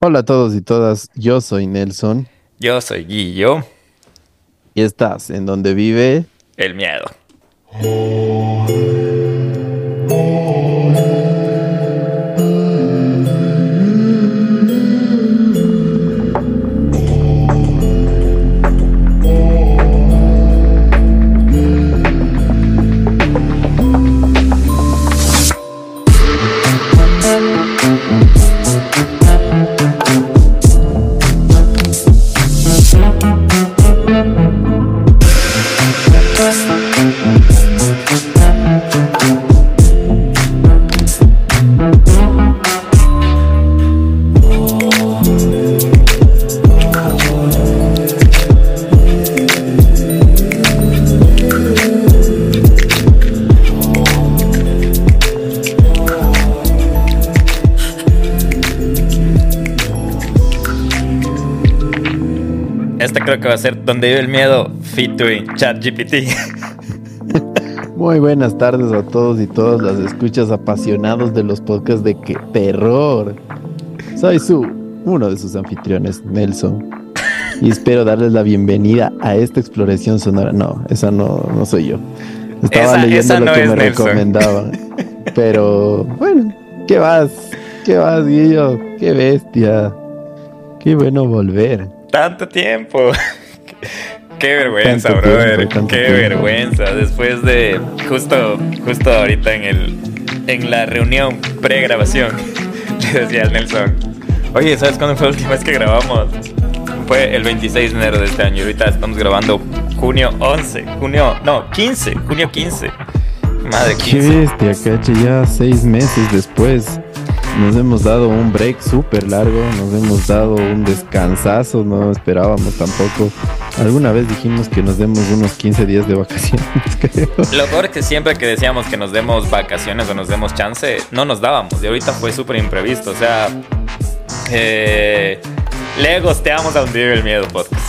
Hola a todos y todas, yo soy Nelson. Yo soy Guillo. Y estás en donde vive el miedo. Donde vive el miedo featuring ChatGPT. Muy buenas tardes a todos y todas las escuchas apasionados de los podcasts de que terror. Soy su uno de sus anfitriones, Nelson. Y espero darles la bienvenida a esta exploración sonora. No, esa no, no soy yo. Estaba leyendo lo que me recomendaban. Pero bueno, ¿qué vas? ¿Qué vas, Guillo? ¡Qué bestia! ¡Qué bueno volver! tanto tiempo. Qué vergüenza, brother. Qué vergüenza. Después de justo, justo ahorita en el en la reunión pre-grabación, le decía al Nelson, oye, ¿sabes cuándo fue la última vez que grabamos? Fue el 26 de enero de este año. Ahorita estamos grabando junio 11, junio, no, 15, junio 15. Madre 15. Qué bestia, caché, ya seis meses después. Nos hemos dado un break súper largo, nos hemos dado un descansazo, no esperábamos tampoco. Alguna vez dijimos que nos demos unos 15 días de vacaciones, creo. Lo peor es que siempre que decíamos que nos demos vacaciones o nos demos chance, no nos dábamos. Y ahorita fue súper imprevisto. O sea, eh, le gosteamos a hundir el miedo podcast.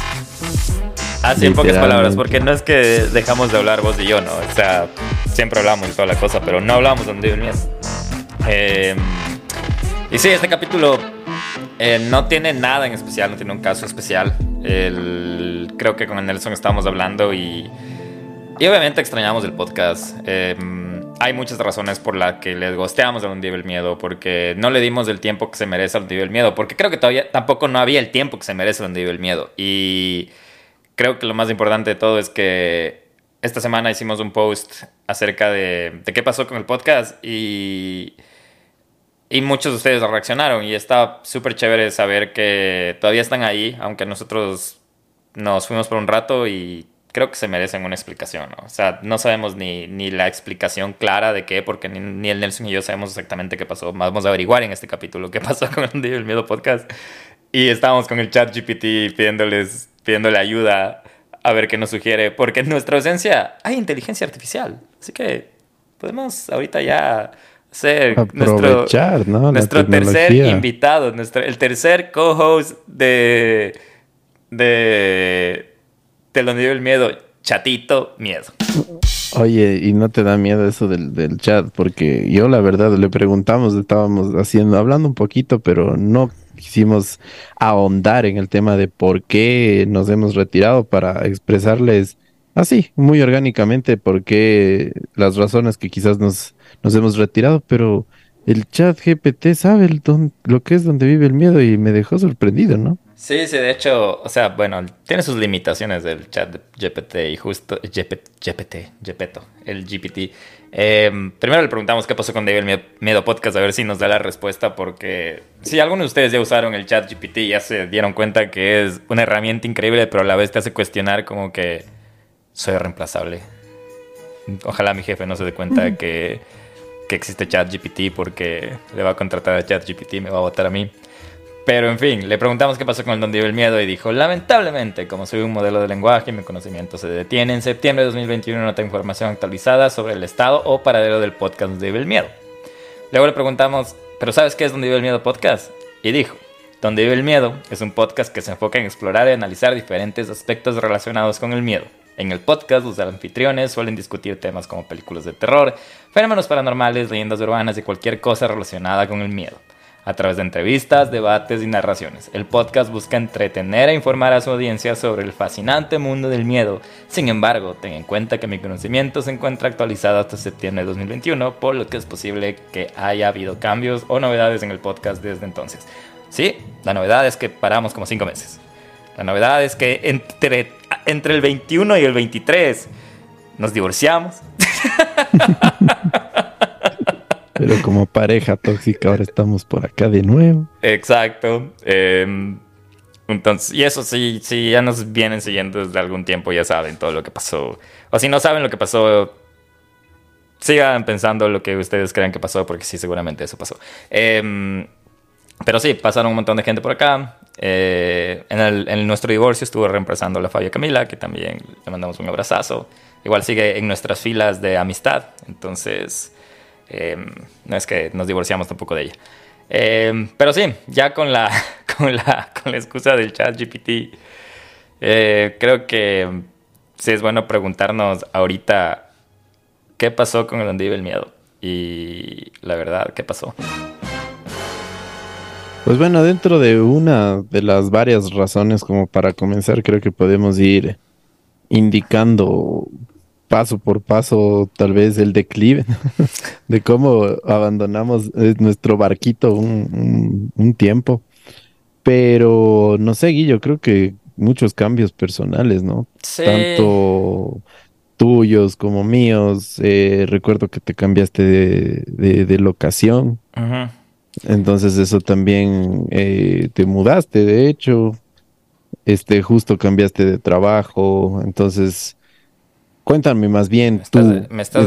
Así en pocas palabras, porque no es que dejamos de hablar vos y yo, ¿no? O sea, siempre hablamos y toda la cosa, pero no hablamos de hundir el miedo. Eh, y sí, este capítulo eh, no tiene nada en especial, no tiene un caso especial. creo que con el Nelson estábamos hablando y, y obviamente extrañamos el podcast. Em, hay muchas razones por las que les gosteamos a un día el miedo, porque no le dimos el tiempo que se merece al día el miedo, porque creo que todavía tampoco no había el tiempo que se merece al día el miedo. Y creo que lo más importante de todo es que esta semana hicimos un post acerca de, de qué pasó con el podcast y y muchos de ustedes reaccionaron y está súper chévere saber que todavía están ahí, aunque nosotros nos fuimos por un rato y creo que se merecen una explicación, ¿no? O sea, no sabemos ni, ni la explicación clara de qué, porque ni, el Nelson y yo sabemos exactamente qué pasó. Vamos a averiguar en este capítulo qué pasó con el Miedo Podcast. Y estábamos con el chat GPT pidiéndoles, pidiéndole ayuda a ver qué nos sugiere, porque en nuestra ausencia hay inteligencia artificial. Así que podemos ahorita ya ser nuestro, nuestro tercer invitado, nuestro, el tercer co-host de, de Te lo el miedo, Chatito Miedo. Oye, ¿y no te da miedo eso del, del, chat? Porque yo la verdad le preguntamos, estábamos haciendo, hablando un poquito, pero no quisimos ahondar en el tema de por qué nos hemos retirado para expresarles así, muy orgánicamente, por qué las razones que quizás nos nos hemos retirado, pero el chat GPT sabe el lo que es donde vive el miedo y me dejó sorprendido, ¿no? Sí, sí, de hecho, o sea, bueno, tiene sus limitaciones del chat GPT y justo GPT, GPT, el GPT. Em, primero le preguntamos qué pasó con David el Miedo Podcast, a ver si nos da la respuesta, porque si algunos de ustedes ya usaron el chat GPT ya se dieron cuenta que es una herramienta increíble, pero a la vez te hace cuestionar como que soy reemplazable. Ojalá mi jefe no se dé cuenta que que existe ChatGPT porque le va a contratar a ChatGPT y me va a votar a mí. Pero en fin, le preguntamos qué pasó con el Donde vive el miedo y dijo, lamentablemente, como soy un modelo de lenguaje, mi conocimiento se detiene. En septiembre de 2021 no tengo información actualizada sobre el estado o paradero del podcast Donde vive el miedo. Luego le preguntamos, ¿pero sabes qué es Donde vive el miedo podcast? Y dijo, Donde vive el miedo es un podcast que se enfoca en explorar y analizar diferentes aspectos relacionados con el miedo. En el podcast, los anfitriones suelen discutir temas como películas de terror, fenómenos paranormales, leyendas urbanas y cualquier cosa relacionada con el miedo. a través de entrevistas, debates y narraciones. El podcast busca entretener e informar a su audiencia sobre el fascinante mundo del miedo. Sin embargo, ten en cuenta que mi conocimiento se encuentra actualizado hasta septiembre de 2021, por lo que es posible que haya habido cambios o novedades en el podcast desde entonces. Sí, la novedad es que paramos como cinco meses. La novedad es que entre, entre el 21 y el 23 nos divorciamos. Pero como pareja tóxica ahora estamos por acá de nuevo. Exacto. Em, entonces, y eso sí, sí, ya nos vienen siguiendo desde algún tiempo, ya saben todo lo que pasó. O si no saben lo que pasó, sigan pensando lo que ustedes crean que pasó, porque sí, seguramente eso pasó. Em, pero sí, pasaron un montón de gente por acá. Eh, en, el, nuestro divorcio estuvo reemplazando a la Fabia Camila, que también le mandamos un abrazazo. Igual sigue en nuestras filas de amistad. Entonces, Em, no es que nos divorciamos tampoco de ella. Em, pero sí, ya con la, con la, con la excusa del chat GPT, eh, creo que sí es bueno preguntarnos ahorita qué pasó con el donde el miedo. Y la verdad, ¿qué pasó? Pues bueno, dentro de una de las varias razones como para comenzar, creo que podemos ir indicando paso por paso tal vez el declive de cómo abandonamos eh, nuestro barquito un, tiempo. Pero no sé, Guillo, creo que muchos cambios personales, ¿no? Tanto tuyos como míos. Eh, recuerdo que te cambiaste de, locación. Entonces eso también eh, te mudaste, de hecho. Este, justo cambiaste de trabajo. Entonces Cuéntame más bien tú,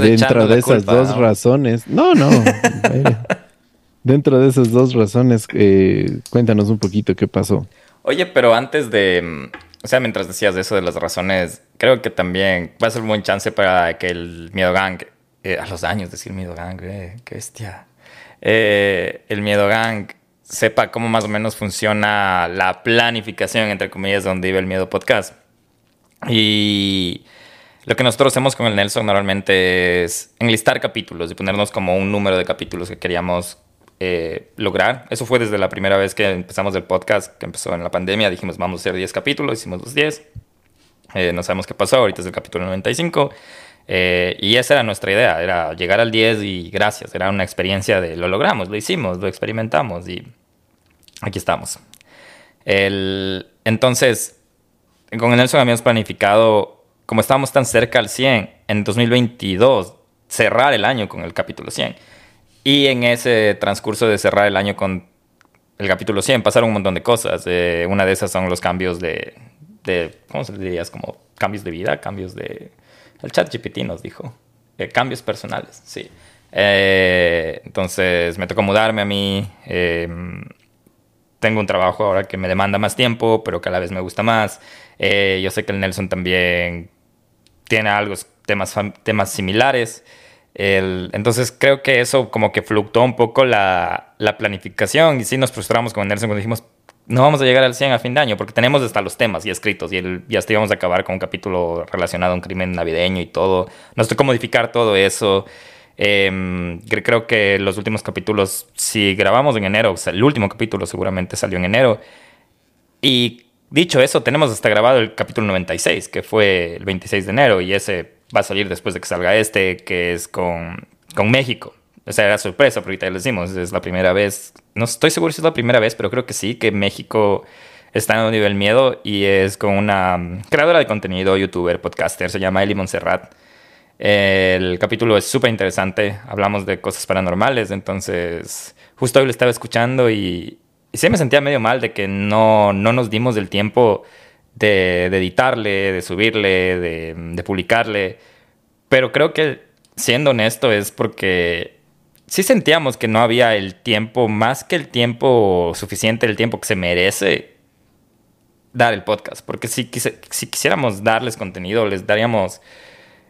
dentro de esas dos razones. No, no. dentro de esas dos razones, eh, cuéntanos un poquito qué pasó. Oye, pero antes de, mm, o sea, mientras decías eso de las razones, creo que también va a ser un buen chance para que el Miedo Gang, eh, a los años decir Miedo Gang, eh, qué bestia, eh, el Miedo Gang sepa cómo más o menos funciona la planificación, entre comillas, donde vive el Miedo Podcast. Y lo que nosotros hacemos con el Nelson normalmente es enlistar capítulos y ponernos como un número de capítulos que queríamos eh, lograr. Eso fue desde la primera vez que empezamos el podcast, que empezó en la pandemia. Dijimos, vamos a hacer 10 capítulos, hicimos los 10. Eh, no sabemos qué pasó, ahorita es el capítulo 95. Eh, y esa era nuestra idea, era llegar al 10 y gracias, era una experiencia de lo logramos, lo hicimos, lo experimentamos y aquí estamos. El, entonces, con el Nelson habíamos planificado como estábamos tan cerca al 100, en 2022 cerrar el año con el capítulo 100. Y en ese transcurso de cerrar el año con el capítulo 100 pasaron un montón de cosas. Eh, una de esas son los cambios de, de, ¿cómo se dirías? Como cambios de vida, cambios de... El chat GPT nos dijo. Eh, cambios personales, sí. Eh, entonces me tocó mudarme a mí. Em, tengo un trabajo ahora que me demanda más tiempo, pero que a la vez me gusta más. yo sé que el Nelson también tiene algo, temas, temas similares. entonces creo que eso como que fluctuó un poco la, la, planificación y sí nos frustramos con Nelson cuando dijimos, no vamos a llegar al 100 a fin de año porque tenemos hasta los temas ya escritos y el, ya íbamos a acabar con un capítulo relacionado a un crimen navideño y todo. Nos tocó modificar todo eso. Em, creo que los últimos capítulos, si grabamos en enero, o sea, el último capítulo seguramente salió en enero. Y Dicho eso, tenemos hasta grabado el capítulo 96, que fue el 26 de enero, y ese va a salir después de que salga este, que es con, con México. O sea, era sorpresa, porque ya les decimos, es la primera vez, no estoy seguro si es la primera vez, pero creo que sí, que México está en un nivel miedo y es con una mm, creadora de contenido, youtuber, podcaster, se llama Eli Montserrat. El capítulo es súper interesante, hablamos de cosas paranormales, entonces justo hoy lo estaba escuchando y, sí me sentía medio mal de que no, no nos dimos el tiempo de, editarle, de subirle, de, publicarle. Pero creo que, siendo honesto, es porque sí sentíamos que no había el tiempo, más que el tiempo suficiente, el tiempo que se merece dar el podcast. Porque si, si quisiéramos darles contenido, les daríamos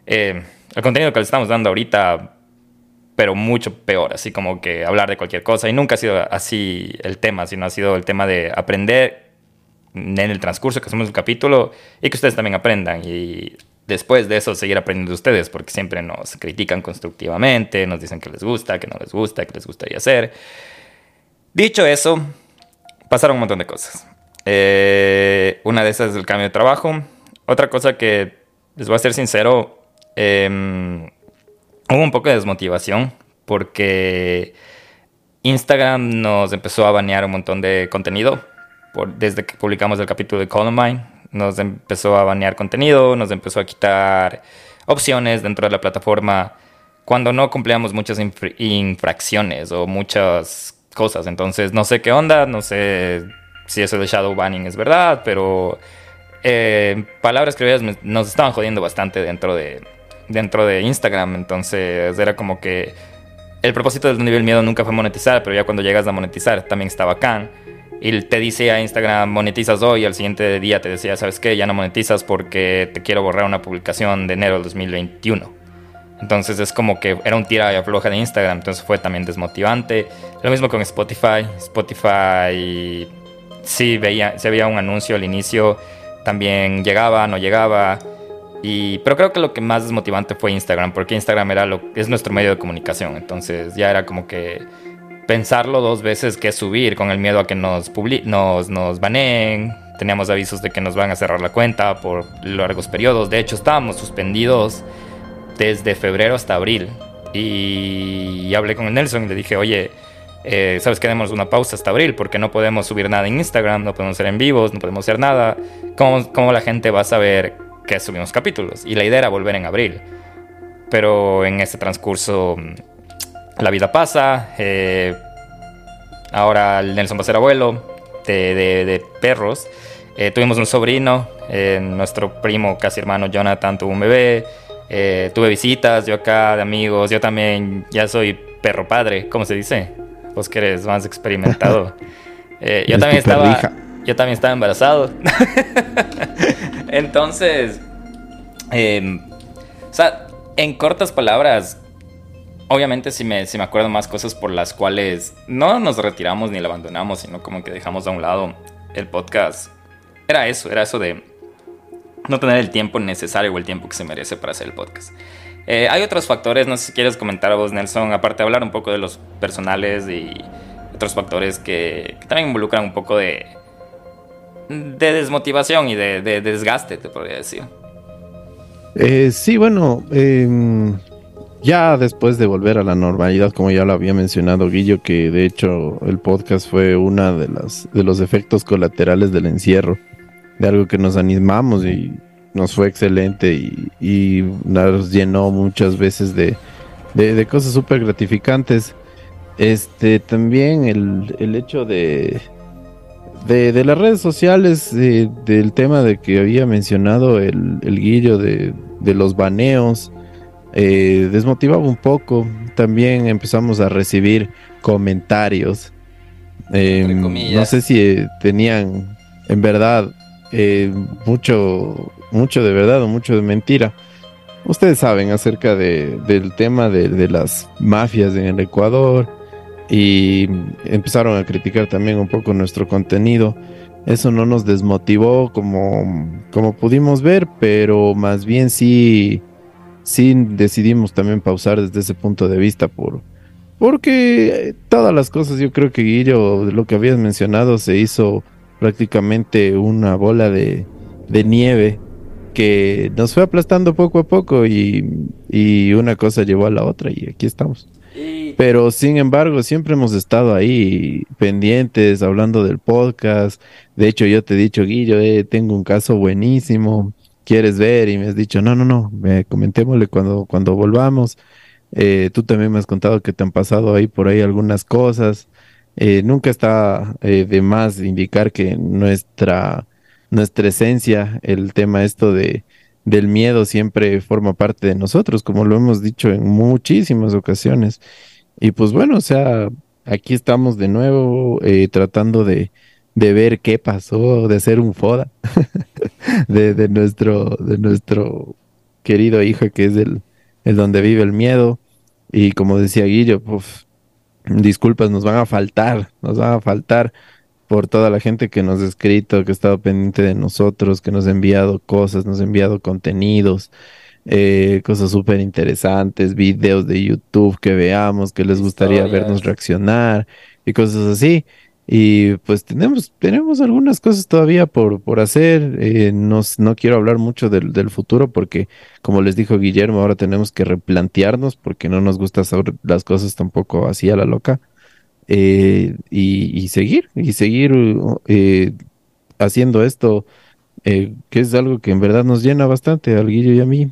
eh, el contenido que les estamos dando ahorita pero mucho peor, así como que hablar de cualquier cosa. Y nunca ha sido así el tema, sino ha sido el tema de aprender en el transcurso que hacemos el capítulo y que ustedes también aprendan. Y después de eso seguir aprendiendo ustedes, porque siempre nos critican constructivamente, nos dicen que les gusta, que no les gusta, que les gustaría hacer. Dicho eso, pasaron un montón de cosas. Eh, una de esas es el cambio de trabajo. Otra cosa que les voy a ser sincero, em, hubo un poco de desmotivación porque Instagram nos empezó a banear un montón de contenido desde que publicamos el capítulo de Columbine. Nos empezó a banear contenido, nos empezó a quitar opciones dentro de la plataforma cuando no cumplíamos muchas infracciones o muchas cosas. Entonces, no sé qué onda, no sé si eso de shadow banning es verdad, pero eh, palabras que nos estaban jodiendo bastante dentro de, dentro de Instagram. Entonces, era como que el propósito del nivel miedo nunca fue monetizar, pero ya cuando llegas a monetizar también está bacán. Y te dice a Instagram, monetizas hoy, al siguiente día te decía, ¿sabes qué? Ya no monetizas porque te quiero borrar una publicación de enero del 2021. Entonces es como que era un tira y afloja de Instagram, entonces fue también desmotivante. Lo mismo con Spotify. Spotify sí veía, se veía un anuncio al inicio, también llegaba, no llegaba. Y, pero creo que lo que más desmotivante fue Instagram, porque Instagram era lo, es nuestro medio de comunicación. Entonces ya era como que pensarlo dos veces que subir con el miedo a que nos, nos, nos baneen. Teníamos avisos de que nos van a cerrar la cuenta por largos periodos. De hecho, estábamos suspendidos desde febrero hasta abril. Y, hablé con Nelson y le dije, oye, eh, ¿sabes que demos una pausa hasta abril? Porque no podemos subir nada en Instagram, no podemos hacer en vivos, no podemos hacer nada. ¿Cómo, cómo la gente va a saber que subimos capítulos? Y la idea era volver en abril. Pero en este transcurso la vida pasa. Eh, ahora Nelson va a ser abuelo de, de, perros. Eh, tuvimos un sobrino, nuestro primo, casi hermano Jonathan, tuvo un bebé. Eh, tuve visitas, yo acá de amigos, yo también ya soy perro padre, ¿cómo se dice? Vos que eres más experimentado. Eh, yo también estaba, yo también estaba embarazado. Entonces, em, o sea, en cortas palabras, obviamente si me, me acuerdo más cosas por las cuales no nos retiramos ni la abandonamos, sino como que dejamos a un lado el podcast. Era eso, era eso de no tener el tiempo necesario o el tiempo que se merece para hacer el podcast. Eh, hay otros factores, no sé si quieres comentar a vos, Nelson, aparte de hablar un poco de los personales y otros factores que, también involucran un poco de, de desmotivación y de, desgaste, te podría decir. Eh, sí, bueno, em, ya después de volver a la normalidad, como ya lo había mencionado Guillo, que de hecho el podcast fue una de las de los efectos colaterales del encierro de algo que nos animamos y nos fue excelente y, nos llenó muchas veces de, cosas súper gratificantes. Este también el, hecho de, de, las redes sociales, del tema de que había mencionado el, el guillo de, los baneos, eh, desmotivaba un poco. También empezamos a recibir comentarios. Em, no sé si eh, tenían en verdad eh, mucho, mucho de verdad o mucho de mentira. Ustedes saben acerca del tema de, las mafias en el Ecuador y empezaron a criticar también un poco nuestro contenido. Eso no nos desmotivó como, como pudimos ver, pero más bien sí, sí decidimos también pausar desde ese punto de vista por, porque todas las cosas, yo creo que Guillo, lo que habías mencionado, se hizo prácticamente una bola de, nieve que nos fue aplastando poco a poco y, una cosa llevó a la otra y aquí estamos. Pero sin embargo, siempre hemos estado ahí pendientes, hablando del podcast. De hecho, yo te he dicho, Guillo, eh, tengo un caso buenísimo, ¿quieres ver? Y me has dicho, no, no, no, me comentémosle cuando, cuando volvamos. Eh, tú también me has contado que te han pasado ahí por ahí algunas cosas. Eh, nunca está eh, de más indicar que nuestra, nuestra esencia, el tema esto de, del miedo siempre forma parte de nosotros, como lo hemos dicho en muchísimas ocasiones. Y pues bueno, o sea, aquí estamos de nuevo eh, tratando de, de, ver qué pasó, de hacer un foda de, de, nuestro, de nuestro querido hijo que es el, el donde vive el miedo. Y como decía Guillo, pues disculpas nos van a faltar, nos van a faltar por toda la gente que nos ha escrito, que ha estado pendiente de nosotros, que nos ha enviado cosas, nos ha enviado contenidos, eh, cosas súper interesantes, videos de YouTube que veamos, que les gustaría vernos reaccionar, y cosas así. Y pues tenemos, tenemos algunas cosas todavía por, por hacer. Eh, no, no, quiero hablar mucho del, del, futuro porque, como les dijo Guillermo, ahora tenemos que replantearnos porque no nos gusta hacer las cosas tampoco así a la loca. Eh, y, y, seguir, y seguir eh, haciendo esto, que es algo que en verdad nos llena bastante al Guillo y a mí.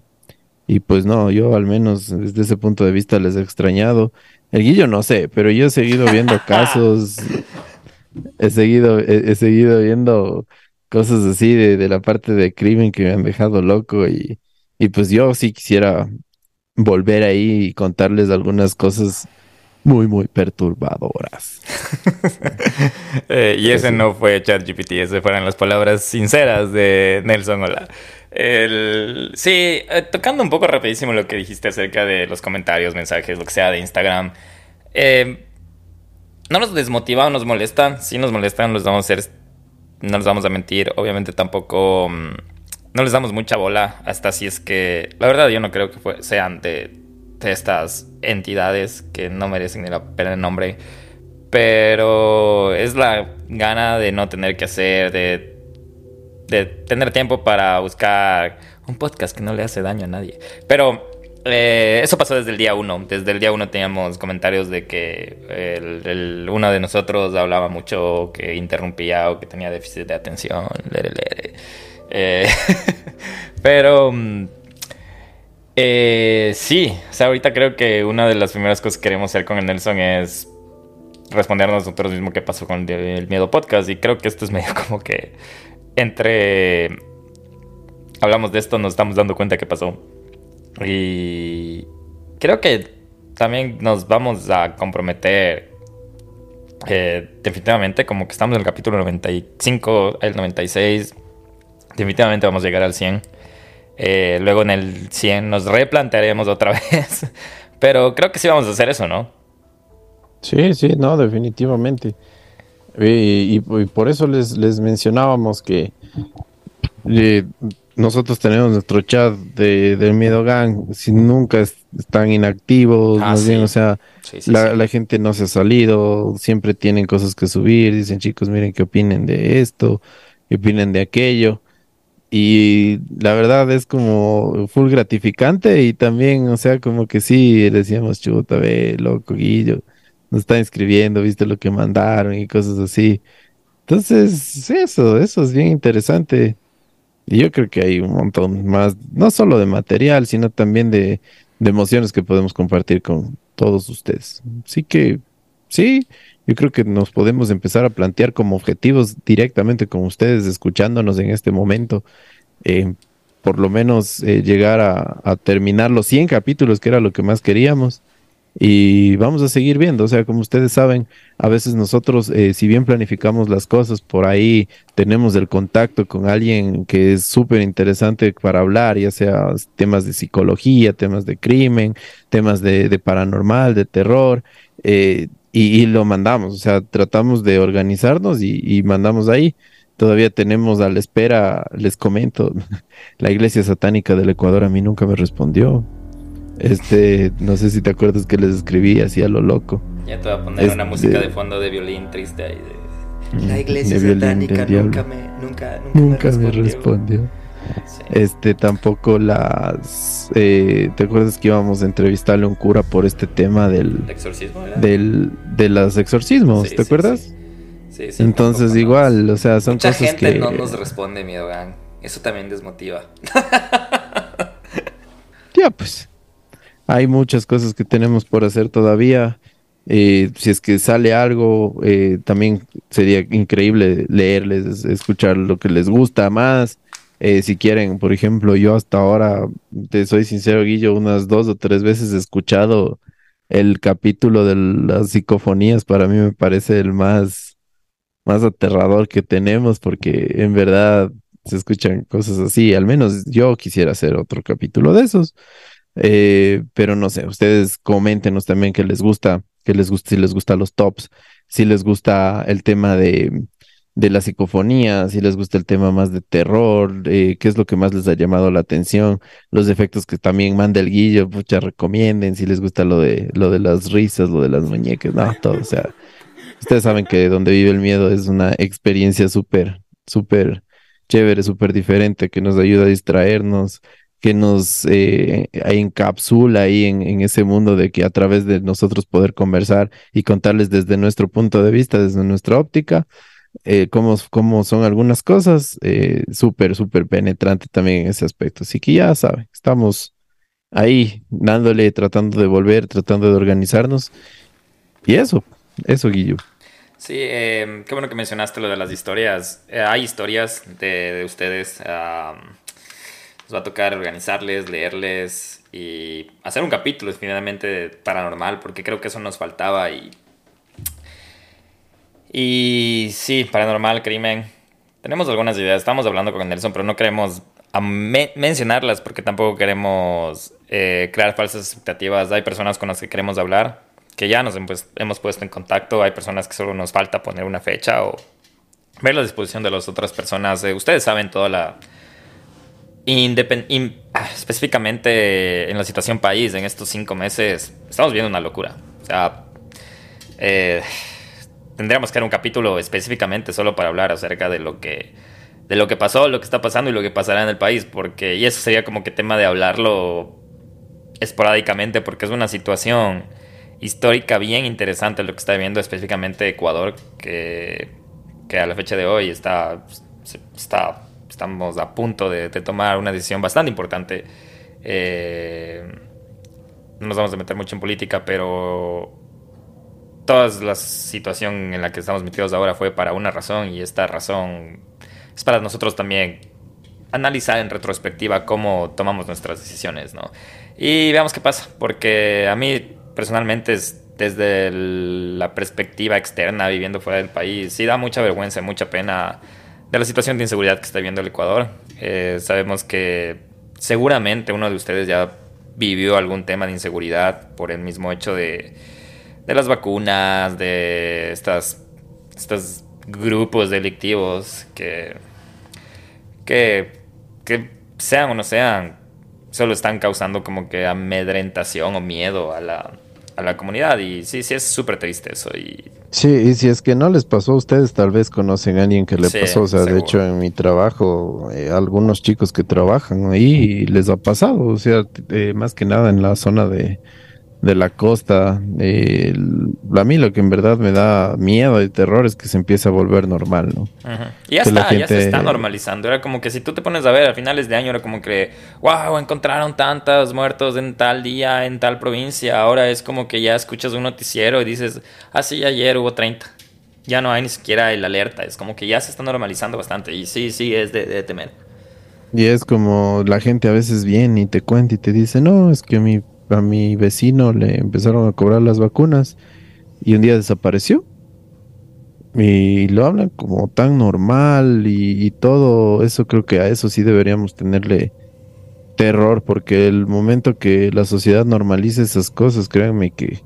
Y pues no, yo al menos desde ese punto de vista les he extrañado. El Guillo no sé, pero yo he seguido viendo casos he seguido, he, seguido viendo cosas así de, de, la parte de crimen que me han dejado loco y, y pues yo sí quisiera volver ahí y contarles algunas cosas muy, muy perturbadoras. eh, y ese no fue ChatGPT, esas fueron las palabras sinceras de Nelson Hola. El, sí, eh, tocando un poco rapidísimo lo que dijiste acerca de los comentarios, mensajes, lo que sea de Instagram. Eh, no nos desmotiva o nos molesta. Sí nos molesta, no vamos a no les vamos a mentir. Obviamente tampoco mm, no les damos mucha bola hasta si es que la verdad yo no creo que sean de, de, estas entidades que no merecen ni la pena el nombre. Pero es la gana de no tener que hacer, de, de tener tiempo para buscar un podcast que no le hace daño a nadie. Pero eh, eso pasó desde el día uno. Desde el día uno teníamos comentarios de que el, uno de nosotros hablaba mucho, que interrumpía o que tenía déficit de atención. Eh, pero mm, eh, sí, o sea, ahorita creo que una de las primeras cosas que queremos hacer con el Nelson es respondernos nosotros mismos qué pasó con el Miedo Podcast. Y creo que esto es medio como que entre hablamos de esto, nos estamos dando cuenta qué pasó. Y creo que también nos vamos a comprometer eh, definitivamente, como que estamos en el capítulo 95, el 96, definitivamente vamos a llegar al 100. Eh, luego en el 100 nos replantearemos otra vez. Pero creo que sí vamos a hacer eso, ¿no? Sí, sí, no, definitivamente. Y, por eso les, les mencionábamos que eh, nosotros tenemos nuestro chat de, del Miedo Gang, si nunca están inactivos, ah, más bien, o sea, la, gente no se ha salido, siempre tienen cosas que subir, dicen chicos, miren qué opinen de esto, qué opinen de aquello. Y la verdad es como full gratificante y también, o sea, como que sí, decíamos, chuta, ve, loco, Guillo, nos está inscribiendo, viste lo que mandaron y cosas así. Entonces, eso, eso es bien interesante. Y yo creo que hay un montón más, no solo de material, sino también de, emociones que podemos compartir con todos ustedes. Así que sí, yo creo que nos podemos empezar a plantear como objetivos directamente con ustedes, escuchándonos en este momento. Eh, por lo menos eh, llegar a, a, terminar los 100 capítulos, que era lo que más queríamos. Y vamos a seguir viendo, o sea, como ustedes saben, a veces nosotros, eh, si bien planificamos las cosas, por ahí tenemos el contacto con alguien que es súper interesante para hablar, ya sea temas de psicología, temas de crimen, temas de, paranormal, de terror, eh, y, lo mandamos, o sea, tratamos de organizarnos y, y mandamos ahí. Todavía tenemos a la espera, les comento, la iglesia satánica del Ecuador a mí nunca me respondió. Este, no sé si te acuerdas que les escribí así a lo loco. Ya te voy a poner una música de fondo de violín triste ahí de... La iglesia satánica nunca me, nunca, nunca, me respondió. Este, tampoco las... Eh, ¿Te acuerdas que íbamos a entrevistarle a un cura por este tema del... exorcismo? Del, de los exorcismos, ¿te acuerdas? Sí, sí. Entonces igual, o sea, son Mucha cosas gente no nos responde, miedo gang. Eso también desmotiva. ya, pues hay muchas cosas que tenemos por hacer todavía. Eh, si es que sale algo, eh, también sería increíble leerles, escuchar lo que les gusta más. Eh, si quieren, por ejemplo, yo hasta ahora, te soy sincero, Guillo, unas dos o tres veces he escuchado el capítulo de las psicofonías. Para mí me parece el más, más aterrador que tenemos, porque en verdad se escuchan cosas así. Al menos yo quisiera hacer otro capítulo de esos. Eh, pero no sé, ustedes coméntenos también que les gusta, que les gusta, si les gusta los tops, si les gusta el tema de, de la psicofonía, si les gusta el tema más de terror, eh, qué es lo que más les ha llamado la atención, los efectos que también manda el guillo, pucha, recomienden, si les gusta lo de, lo de las risas, lo de las muñecas, no, todo, o sea, Ustedes saben que donde vive el miedo es una experiencia súper, súper chévere, súper diferente, que nos ayuda a distraernos, que nos eh, encapsula ahí en, en, ese mundo de que a través de nosotros poder conversar y contarles desde nuestro punto de vista, desde nuestra óptica, eh, cómo, cómo, son algunas cosas, eh, súper, súper penetrante también en ese aspecto. Así que ya saben, estamos ahí dándole, tratando de volver, tratando de organizarnos. Y eso, eso, Guillo. Sí, eh, qué bueno que mencionaste lo de las historias. Eh, hay historias de, de ustedes. Nos va a tocar organizarles, leerles y hacer un capítulo definitivamente paranormal, porque creo que eso nos faltaba y y sí, paranormal, crimen. Tenemos algunas ideas. Estamos hablando con Nelson, pero no queremos mencionarlas porque tampoco queremos eh, crear falsas expectativas. Hay personas con las que queremos hablar, que ya nos hemos puesto en contacto. Hay personas que solo nos falta poner una fecha o ver la disposición de las otras personas. Eh, ustedes saben toda la... Ah, específicamente en la situación país, en estos cinco meses, estamos viendo una locura. O sea, eh, tendríamos que hacer un capítulo específicamente solo para hablar acerca de lo que de lo que pasó, lo que está pasando y lo que pasará en el país, porque y eso sería como que tema de hablarlo esporádicamente porque es una situación histórica bien interesante lo que está viviendo específicamente Ecuador que, que a la fecha de hoy está está estamos a punto de, tomar una decisión bastante importante eh, no nos vamos a meter mucho en política pero toda la situación en la que estamos metidos ahora fue para una razón y esta razón es para nosotros también analizar en retrospectiva cómo tomamos nuestras decisiones, ¿no? Y veamos qué pasa, porque a mí personalmente es desde la perspectiva externa viviendo fuera del país, sí da mucha vergüenza, mucha pena de la situación de inseguridad que está viviendo el Ecuador. Eh, sabemos que seguramente uno de ustedes ya vivió algún tema de inseguridad por el mismo hecho de de las vacunas, de estas, estos grupos delictivos que, que, que sean o no sean, solo están causando como que amedrentación o miedo a la, a la comunidad. Y sí, sí es súper triste eso. Y... Sí, y si es que no les pasó a ustedes, tal vez conocen a alguien que le pasó. O sea, de hecho, en mi trabajo, eh, algunos chicos que trabajan ahí les ha pasado. O sea, eh, más que nada en la zona de de la costa. Eh, a mí lo que en verdad me da miedo y terror es que se empiece a volver normal, ¿no? Y ya está, ya se está normalizando. Era como que si tú te pones a ver a finales de año, era como que, wow, encontraron tantos muertos en tal día, en tal provincia. Ahora es como que ya escuchas un noticiero y dices, ah, sí, ayer hubo 30. Ya no hay ni siquiera el alerta. Es como que ya se está normalizando bastante. Y sí, sí, es de, de temer. Y es como la gente a veces viene y te cuenta y te dice, no, es que mi a mi vecino le empezaron a cobrar las vacunas y un día desapareció. Y lo hablan como tan normal y, todo eso creo que a eso sí deberíamos tenerle terror porque el momento que la sociedad normalice esas cosas, créanme que,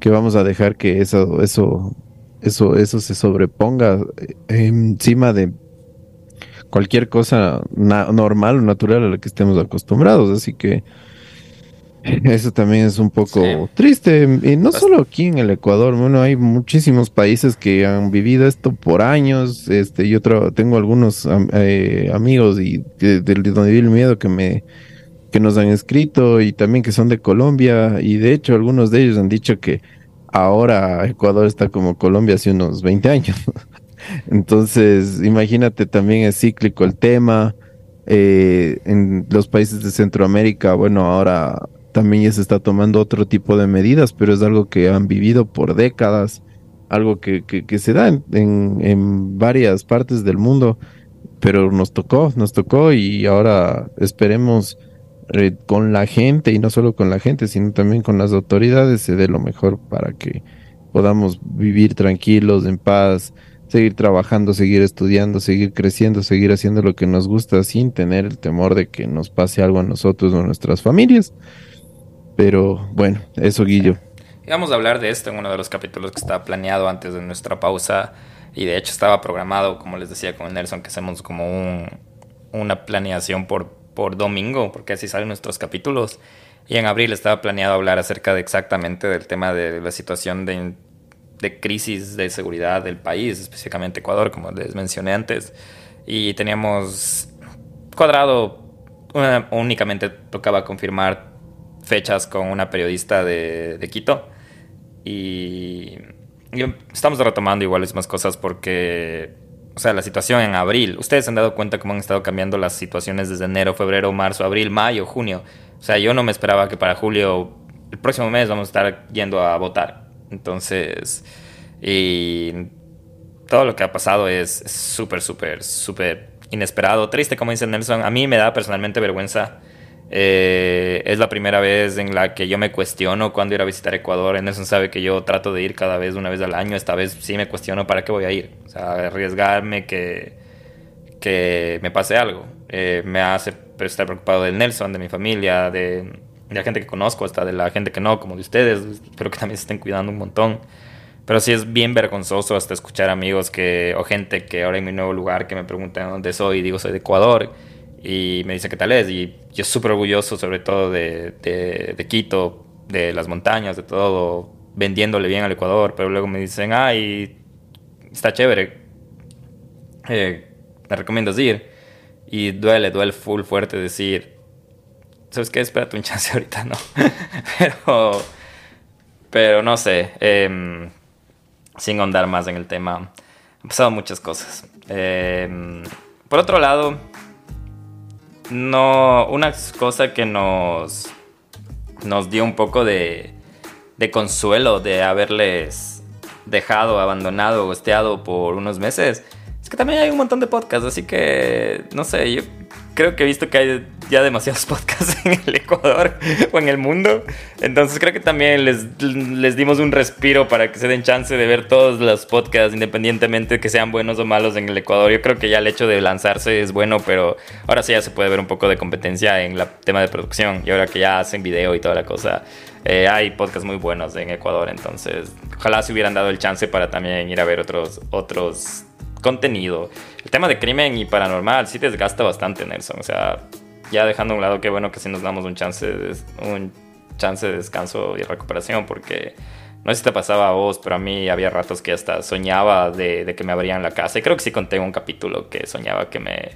que vamos a dejar que eso, eso, eso, eso se sobreponga eh, encima de cualquier cosa normal o natural a la que estemos acostumbrados. Así que eso también es un poco triste. Y no solo aquí en el Ecuador, bueno, hay muchísimos países que han vivido esto por años. Este, yo tengo algunos eh, amigos y de, donde vive el miedo que me que nos han escrito y también que son de Colombia y de hecho algunos de ellos han dicho que ahora Ecuador está como Colombia hace unos 20 años. Entonces, imagínate también es cíclico el tema. Eh, en los países de Centroamérica, bueno, ahora también ya se está tomando otro tipo de medidas, pero es algo que han vivido por décadas, algo que, que, se da en, en, varias partes del mundo, pero nos tocó, nos tocó y ahora esperemos eh, con la gente y no solo con la gente, sino también con las autoridades se dé lo mejor para que podamos vivir tranquilos, en paz, seguir trabajando, seguir estudiando, seguir creciendo, seguir haciendo lo que nos gusta sin tener el temor de que nos pase algo a nosotros o a nuestras familias. Pero bueno, eso Guillo. Y vamos a hablar de esto en uno de los capítulos que estaba planeado antes de nuestra pausa. Y de hecho estaba programado, como les decía con Nelson, que hacemos como un, una planeación por, por domingo, porque así salen nuestros capítulos. Y en abril estaba planeado hablar acerca de exactamente del tema de la situación de de crisis de seguridad del país, específicamente Ecuador, como les mencioné antes. Y teníamos cuadrado, únicamente tocaba confirmar fechas con una periodista de, de Quito. Y, estamos retomando iguales más cosas porque, o sea, la situación en abril, ustedes han dado cuenta cómo han estado cambiando las situaciones desde enero, febrero, marzo, abril, mayo, junio. O sea, yo no me esperaba que para julio, el próximo mes, vamos a estar yendo a votar. Entonces, y todo lo que ha pasado es súper, súper, súper inesperado, triste, como dice Nelson. A mí me da personalmente vergüenza eh, es la primera vez en la que yo me cuestiono cuándo ir a visitar Ecuador. Nelson sabe que yo trato de ir cada vez una vez al año. Esta vez sí me cuestiono para qué voy a ir. O sea, arriesgarme que, que me pase algo. Eh, me hace estar preocupado de Nelson, de mi familia, de, de, la gente que conozco, hasta de la gente que no, como de ustedes. Espero que también se estén cuidando un montón. Pero sí es bien vergonzoso hasta escuchar amigos que, o gente que ahora en mi nuevo lugar que me preguntan dónde soy y digo soy de Ecuador y me dice qué tal es. Y yo súper orgulloso sobre todo de, de, Quito, de las montañas, de todo, vendiéndole bien al Ecuador, pero luego me dicen, ay, está chévere, eh, me recomiendas ir. Y duele, duele full fuerte decir, ¿sabes qué? Espérate un chance ahorita, ¿no? pero, pero no sé, em, sin ahondar más en el tema, han pasado muchas cosas. Em, por otro lado, no, una cosa que nos, nos dio un poco de, de consuelo de haberles dejado, abandonado, gosteado por unos meses, es que también hay un montón de podcasts, así que, no sé, yo creo que he visto que hay ya demasiados podcasts en el Ecuador o en el mundo. Entonces creo que también les, les dimos un respiro para que se den chance de ver todos los podcasts, independientemente de que sean buenos o malos en el Ecuador. Yo creo que ya el hecho de lanzarse es bueno, pero ahora sí ya se puede ver un poco de competencia en el tema de producción. Y ahora que ya hacen video y toda la cosa, eh, hay podcasts muy buenos en Ecuador. Entonces ojalá se hubieran dado el chance para también ir a ver otros, otros contenido. El tema de crimen y paranormal sí desgasta bastante, Nelson. O sea, ya dejando a un lado, qué bueno que sí nos damos un chance de, un chance de descanso y recuperación, porque no sé si te pasaba a vos, pero a mí había ratos que hasta soñaba de, que me abrían la casa. Y creo que sí conté un capítulo que soñaba que me,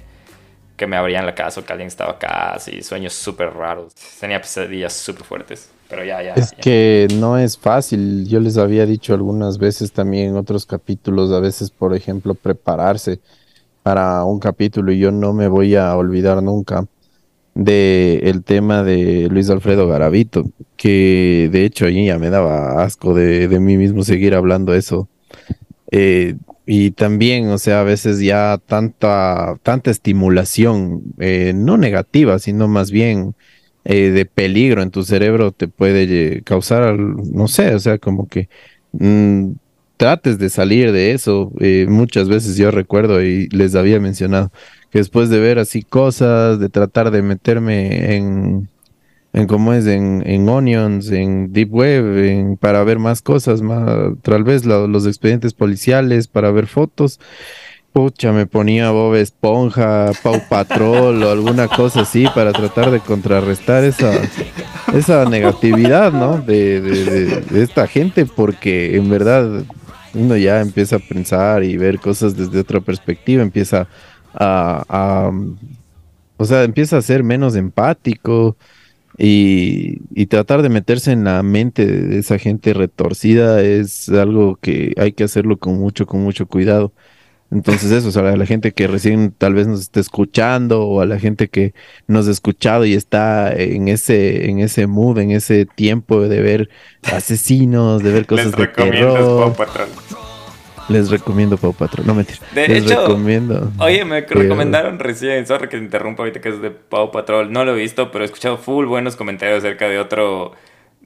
que me abrían la casa o que alguien estaba acá, así, sueños súper raros. Tenía pesadillas súper fuertes. Pero ya, ya. Es que no es fácil. Yo les había dicho algunas veces también en otros capítulos, a veces, por ejemplo, prepararse para un capítulo y yo no me voy a olvidar nunca de el tema de Luis Alfredo Garavito, que de hecho allí ya me daba asco de, de mí mismo seguir hablando eso. Eh, y también, o sea, a veces ya tanta, tanta estimulación, eh, no negativa, sino más bien eh, de peligro en tu cerebro te puede causar, no sé, o sea, como que mm, trates de salir de eso. muchas veces yo recuerdo y les había mencionado después de ver así cosas, de tratar de meterme en, en cómo es, en, en Onions, en Deep Web, en, para ver más cosas, más, tal vez los expedientes policiales, para ver fotos. Pucha, me ponía Bob Esponja, Pau Patrol o alguna cosa así para tratar de contrarrestar esa, esa negatividad, ¿no? De, de, de esta gente, porque en verdad uno ya empieza a pensar y ver cosas desde otra perspectiva, empieza a, o sea, empieza a ser menos empático y, y, tratar de meterse en la mente de esa gente retorcida es algo que hay que hacerlo con mucho, con mucho cuidado. Entonces eso, o sea, a la gente que recién tal vez nos esté escuchando o a la gente que nos ha escuchado y está en ese, en ese mood, en ese tiempo de ver asesinos, de ver cosas de terror. Les recomiendo Pau Patrol. No mentira. De Les hecho, recomiendo. Oye, me recomendaron recién, sorry que te interrumpa ahorita que es de Pau Patrol. No lo he visto, pero he escuchado full buenos comentarios acerca de otro,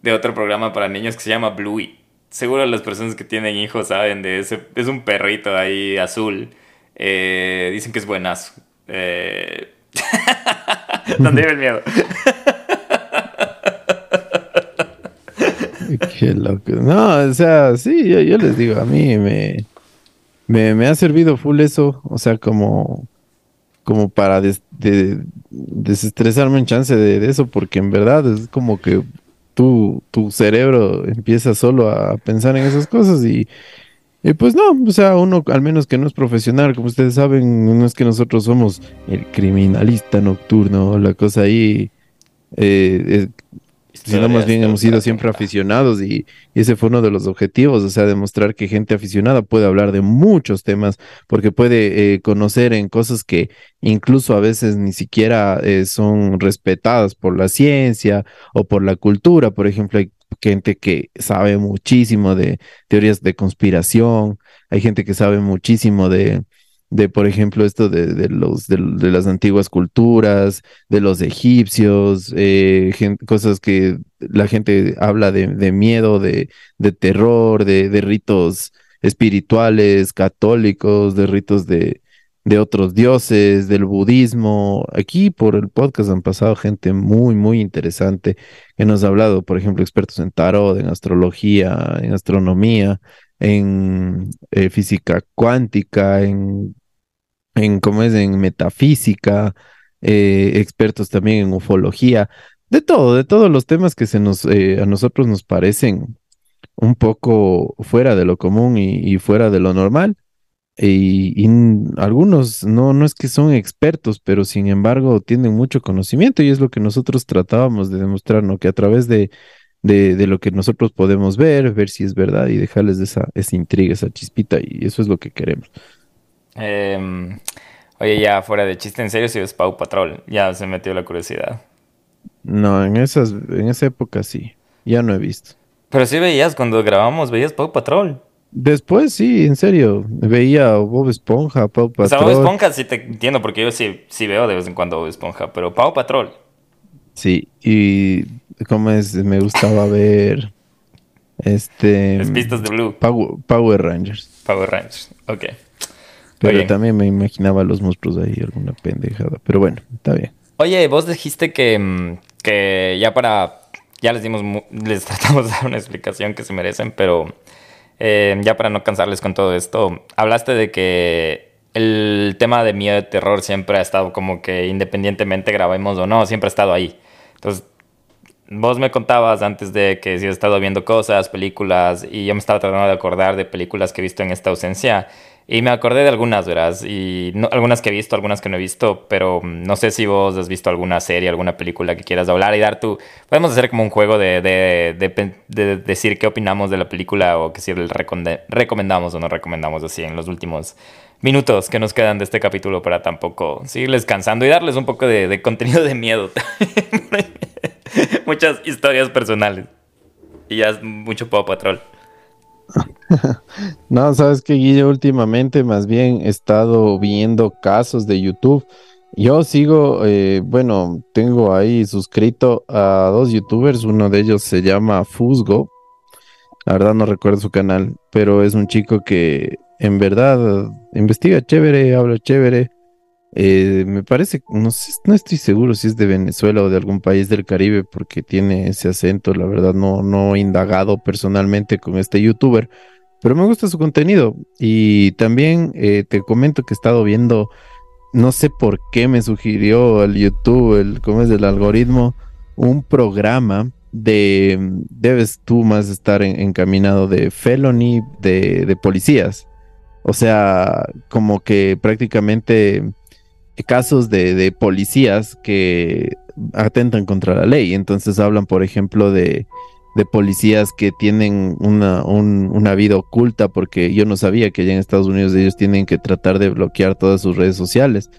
de otro programa para niños que se llama Bluey. Seguro las personas que tienen hijos saben de ese. Es un perrito ahí azul. Eh, dicen que es buenazo. Eh... ¿Dónde vive el miedo? Qué loco. No, o sea, sí, yo, les digo, a mí me, me, ha servido full eso, o sea, como, como para desestresarme en chance de, eso, porque en verdad es como que tu, cerebro empieza solo a pensar en esas cosas y, y pues no, o sea, uno al menos que no es profesional, como ustedes saben, no es que nosotros somos el criminalista nocturno, la cosa ahí, eh, sino más bien hemos sido siempre aficionados y, ese fue uno de los objetivos, o sea, demostrar que gente aficionada puede hablar de muchos temas porque puede eh, conocer en cosas que incluso a veces ni siquiera eh, son respetadas por la ciencia o por la cultura. Por ejemplo, hay gente que sabe muchísimo de teorías de conspiración, hay gente que sabe muchísimo de de, por ejemplo, esto de, los, de, las antiguas culturas, de los egipcios, eh, cosas que la gente habla de, miedo, de, terror, de, ritos espirituales, católicos, de ritos de, de otros dioses, del budismo. Aquí por el podcast han pasado gente muy, muy interesante que nos ha hablado, por ejemplo, expertos en tarot, en astrología, en astronomía, en eh, física cuántica, en en cómo es en metafísica, eh, expertos también en ufología, de todo, de todos los temas que se nos eh, a nosotros nos parecen un poco fuera de lo común y, fuera de lo normal. Y, algunos no, no es que son expertos, pero sin embargo tienen mucho conocimiento y es lo que nosotros tratábamos de demostrar, ¿no? Que a través de, de, lo que nosotros podemos ver, ver si es verdad y dejarles esa, esa intriga, esa chispita y eso es lo que queremos. Em, oye, ya fuera de chiste, en serio, si ves Pau Patrol, ya se metió la curiosidad. No, en esas, en esa época sí, ya no he visto. Pero sí veías cuando grabamos, veías Pau Patrol. Después sí, en serio, veía Bob Esponja, Pau Patrol. O sea, Bob Esponja sí te entiendo porque yo sí, sí veo de vez en cuando Bob Esponja, pero Pau Patrol. Sí, y como es, me gustaba ver este... Las pistas de Blue. Power Rangers. Power Rangers, ok. Pero también me imaginaba los monstruos ahí, alguna pendejada. Pero bueno, está bien. Oye, vos dijiste que, mm, que ya para. Ya les dimos. Les tratamos de dar una explicación que se merecen, pero. Eh, ya para no cansarles con todo esto, hablaste de que el tema de miedo y terror siempre ha estado como que independientemente grabemos o no, siempre ha estado ahí. Entonces, vos me contabas antes de que si has estado viendo cosas, películas, y yo me estaba tratando de acordar de películas que he visto en esta ausencia. Y me acordé de algunas, ¿verdad? Y no, algunas que he visto, algunas que no he visto, pero no sé si vos has visto alguna serie, alguna película que quieras hablar y dar tu... Podemos hacer como un juego de, de, decir qué opinamos de la película o que si recomendamos o no recomendamos así en los últimos minutos que nos quedan de este capítulo para tampoco seguirles cansando y darles un poco de, contenido de miedo. Muchas historias personales. Y ya es mucho Pau Patrol. no, sabes que Guillo últimamente más bien he estado viendo casos de YouTube. Yo sigo, eh, bueno, tengo ahí suscrito a dos youtubers, uno de ellos se llama Fusgo, la verdad no recuerdo su canal, pero es un chico que en verdad investiga chévere, habla chévere, eh, me parece, no sé, no estoy seguro si es de Venezuela o de algún país del Caribe porque tiene ese acento, la verdad no, no he indagado personalmente con este youtuber, pero me gusta su contenido y también eh, te comento que he estado viendo, no sé por qué me sugirió al YouTube, el, ¿cómo es el algoritmo? Un programa de, debes tú más estar encaminado de felony de, de policías. O sea, como que prácticamente casos de, policías que atentan contra la ley. Entonces hablan, por ejemplo, de, policías que tienen una, una, vida oculta, porque yo no sabía que allá en Estados Unidos ellos tienen que tratar de bloquear todas sus redes sociales.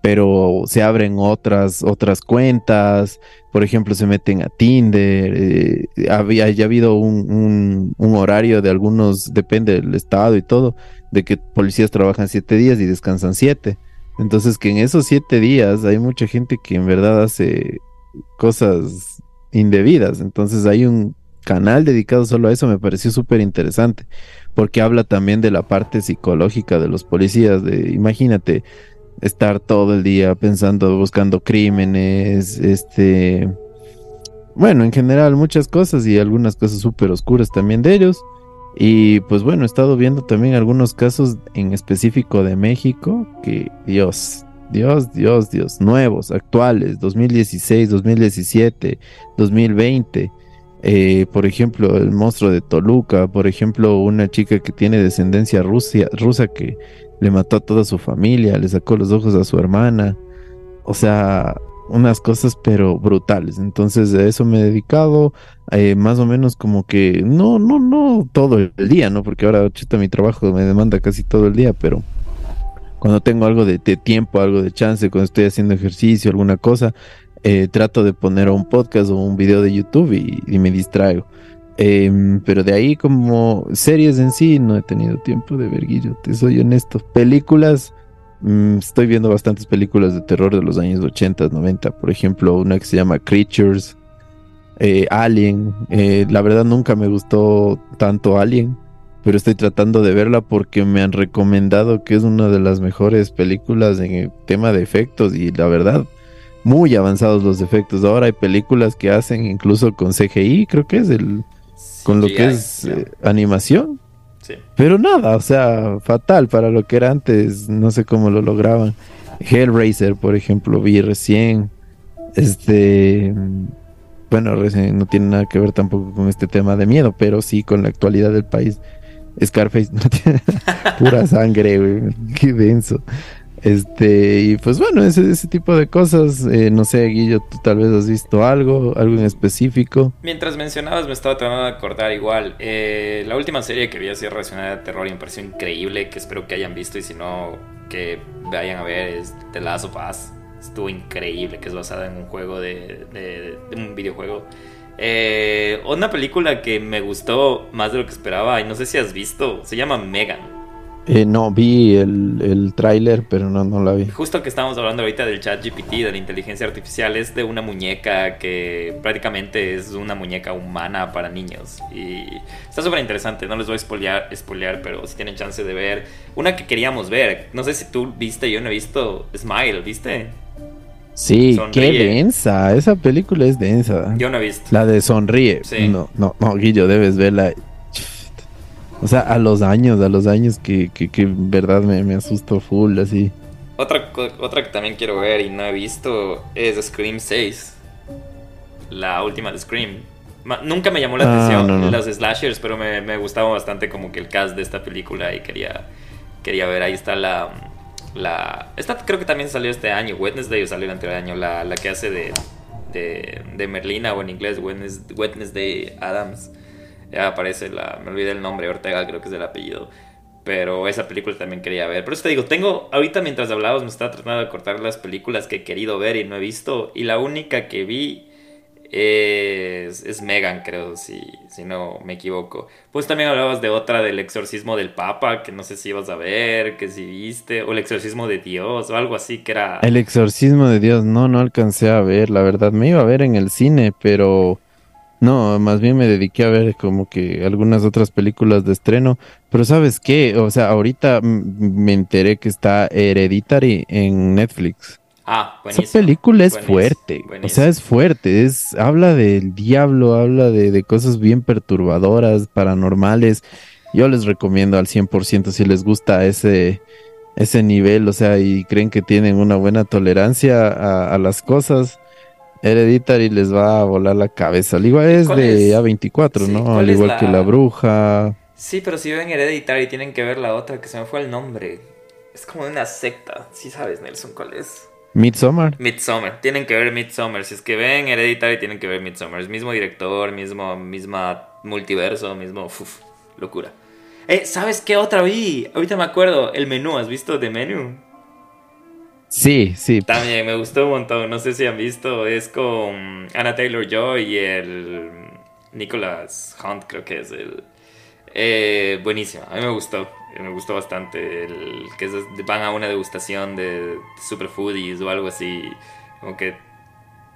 Pero se abren otras, otras cuentas, por ejemplo, se meten a Tinder. Eh, había ya habido un, un, horario de algunos, depende del estado y todo, de que policías trabajan siete días y descansan siete. Entonces que en esos siete días hay mucha gente que en verdad hace cosas indebidas. Entonces hay un canal dedicado solo a eso, me pareció súper interesante, porque habla también de la parte psicológica de los policías, de imagínate estar todo el día pensando, buscando crímenes, este, bueno, en general muchas cosas y algunas cosas súper oscuras también de ellos. Y pues bueno, he estado viendo también algunos casos en específico de México que Dios, Dios, Dios, Dios, nuevos, actuales, 2016, 2017, 2020. Eh, por ejemplo, el monstruo de Toluca, por ejemplo, una chica que tiene descendencia rusa que le mató a toda su familia, le sacó los ojos a su hermana. O sea, unas cosas pero brutales. Entonces a eso me he dedicado, eh, más o menos como que, no, no, no todo el día, ¿no? Porque ahora chuta mi trabajo me demanda casi todo el día, pero cuando tengo algo de, tiempo, algo de chance, cuando estoy haciendo ejercicio, alguna cosa, eh, trato de poner un podcast o un video de YouTube y, me distraigo. Em, pero de ahí como series en sí no he tenido tiempo de ver, Guillo, te soy honesto. Películas, Mm, estoy viendo bastantes películas de terror de los años 80, 90. Por ejemplo, una que se llama Creatures, eh, Alien. Eh, la verdad nunca me gustó tanto Alien, pero estoy tratando de verla porque me han recomendado que es una de las mejores películas en el tema de efectos y la verdad, muy avanzados los efectos. Ahora hay películas que hacen incluso con CGI, creo que es el... Con lo que es eh, animación pero nada, o sea, fatal para lo que era antes, no sé cómo lo lograban. Hellraiser, por ejemplo, vi recién. Este, bueno, recién no tiene nada que ver tampoco con este tema de miedo, pero sí con la actualidad del país. Scarface no tiene pura sangre, güey, qué denso. Este, y pues bueno, ese, ese tipo de cosas, eh, no sé, Guillo, tú tal vez has visto algo, algo en específico. Mientras mencionabas, me estaba tratando de acordar igual. Eh, la última serie que vi así relacionada a terror y me pareció increíble, que espero que hayan visto y si no, que vayan a ver, es The Last of Us. Estuvo increíble, que es basada en un juego de, de, un videojuego. Eh, una película que me gustó más de lo que esperaba, y no sé si has visto, se llama Megan. Eh, no, vi el, el tráiler, pero no, no la vi. Justo que estamos hablando ahorita del chat GPT, de la inteligencia artificial, es de una muñeca que prácticamente es una muñeca humana para niños. Y está súper interesante, no les voy a spoilear, pero si tienen chance de ver. Una que queríamos ver, no sé si tú viste, yo no he visto Smile, ¿viste? Sí, qué densa, esa película es densa. Yo no he visto. La de Sonríe. Sí. No, no, no, Guillo, debes verla. O sea, a los años, a los años que, que, que en verdad me, me asustó full, así. Otra, otra que también quiero ver y no he visto es Scream 6. La última de Scream. nunca me llamó la ah, atención las slashers, pero me, me, gustaba bastante como que el cast de esta película y quería, quería ver. Ahí está la, la... Esta creo que también salió este año, Wednesday o salió el anterior año, la, la que hace de, de, de Merlina o en inglés Wednesday Adams. Ya aparece la. Me olvidé el nombre, Ortega creo que es el apellido. Pero esa película también quería ver. Pero eso te digo, tengo. Ahorita mientras hablabas me estaba tratando de cortar las películas que he querido ver y no he visto. Y la única que vi es, es Megan, creo, si, si no me equivoco. Pues también hablabas de otra del exorcismo del Papa, que no sé si ibas a ver, que si viste, o el exorcismo de Dios, o algo así que era... El exorcismo de Dios, no, no alcancé a ver, la verdad, me iba a ver en el cine, pero no, más bien me dediqué a ver como que algunas otras películas de estreno. Pero ¿sabes qué? O sea, ahorita me enteré que está Hereditary en Netflix. Ah, buenísimo. Esa película es fuerte. O sea, es fuerte. Es, habla del diablo, habla de, de cosas bien perturbadoras, paranormales. Yo les recomiendo al 100% si les gusta ese, ese nivel, o sea, y creen que tienen una buena tolerancia a, a las cosas Hereditary les va a volar la cabeza. Al igual es de A24, ¿no? Al igual que La Bruja. Sí, pero si ven Hereditary tienen que ver la otra que se me fue el nombre. Es como una secta. Sí sabes, Nelson, ¿cuál es? Midsommar. Midsommar. Tienen que ver Midsommar. Si es que ven Hereditary tienen que ver Midsommar. Es mismo director, mismo misma multiverso, mismo... Uf, locura. Eh, ¿sabes qué otra vi? Ahorita me acuerdo. El menú, ¿has visto The Menu? Sí, sí. También me gustó un montón. No sé si han visto. Es con Anna Taylor Joy y el Nicholas Hunt, creo que es el. Eh, buenísimo. A mí me gustó. Me gustó bastante. El que van a una degustación de superfoodies o algo así. Como.